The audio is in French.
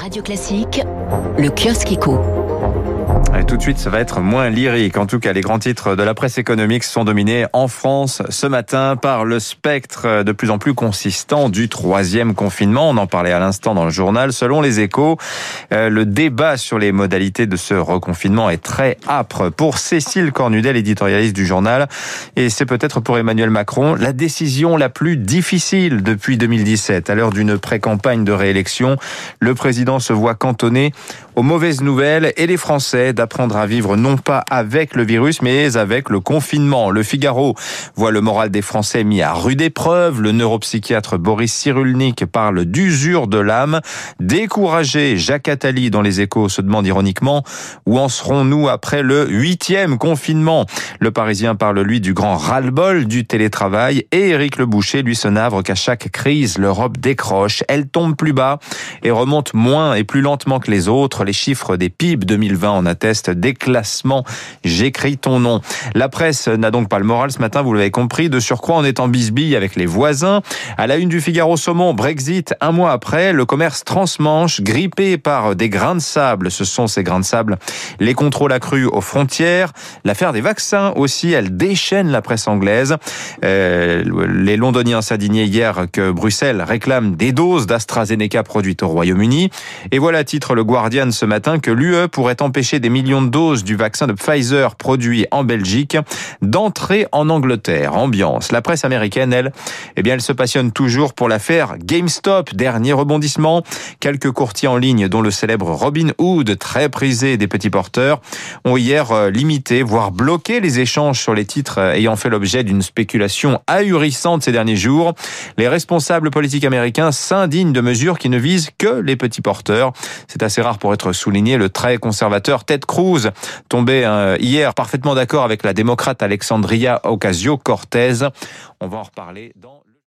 Radio Classique, le kiosque éco. De suite, ça va être moins lyrique. En tout cas, les grands titres de la presse économique sont dominés en France ce matin par le spectre de plus en plus consistant du troisième confinement. On en parlait à l'instant dans le journal. Selon les échos, euh, le débat sur les modalités de ce reconfinement est très âpre. Pour Cécile Cornudel, éditorialiste du journal, et c'est peut-être pour Emmanuel Macron, la décision la plus difficile depuis 2017. À l'heure d'une pré-campagne de réélection, le président se voit cantonné aux mauvaises nouvelles et les Français d'apprendre à vivre non pas avec le virus, mais avec le confinement. Le Figaro voit le moral des Français mis à rude épreuve. Le neuropsychiatre Boris Cyrulnik parle d'usure de l'âme. Découragé, Jacques Attali dans les échos se demande ironiquement où en serons-nous après le huitième confinement? Le Parisien parle lui du grand ras-le-bol du télétravail et Éric Le Boucher lui se navre qu'à chaque crise, l'Europe décroche. Elle tombe plus bas et remonte moins et plus lentement que les autres les chiffres des PIB 2020 en attestent. Déclassement, j'écris ton nom. La presse n'a donc pas le moral ce matin, vous l'avez compris. De surcroît, on est en bisbille avec les voisins. À la une du Figaro Saumon, Brexit, un mois après, le commerce transmanche, grippé par des grains de sable. Ce sont ces grains de sable. Les contrôles accrus aux frontières. L'affaire des vaccins aussi, elle déchaîne la presse anglaise. Euh, les londoniens s'indignaient hier que Bruxelles réclame des doses d'AstraZeneca produites au Royaume-Uni. Et voilà, titre le Guardian ce matin que l'UE pourrait empêcher des millions de doses du vaccin de Pfizer produit en Belgique d'entrer en Angleterre. Ambiance. La presse américaine, elle, eh bien, elle se passionne toujours pour l'affaire GameStop. Dernier rebondissement. Quelques courtiers en ligne, dont le célèbre Robin Hood, très prisé des petits porteurs, ont hier euh, limité, voire bloqué les échanges sur les titres euh, ayant fait l'objet d'une spéculation ahurissante ces derniers jours. Les responsables politiques américains s'indignent de mesures qui ne visent que les petits porteurs. C'est assez rare pour être souligné le très conservateur Ted Cruz, tombé euh, hier parfaitement d'accord avec la démocrate Alexandria Ocasio-Cortez. On va en reparler dans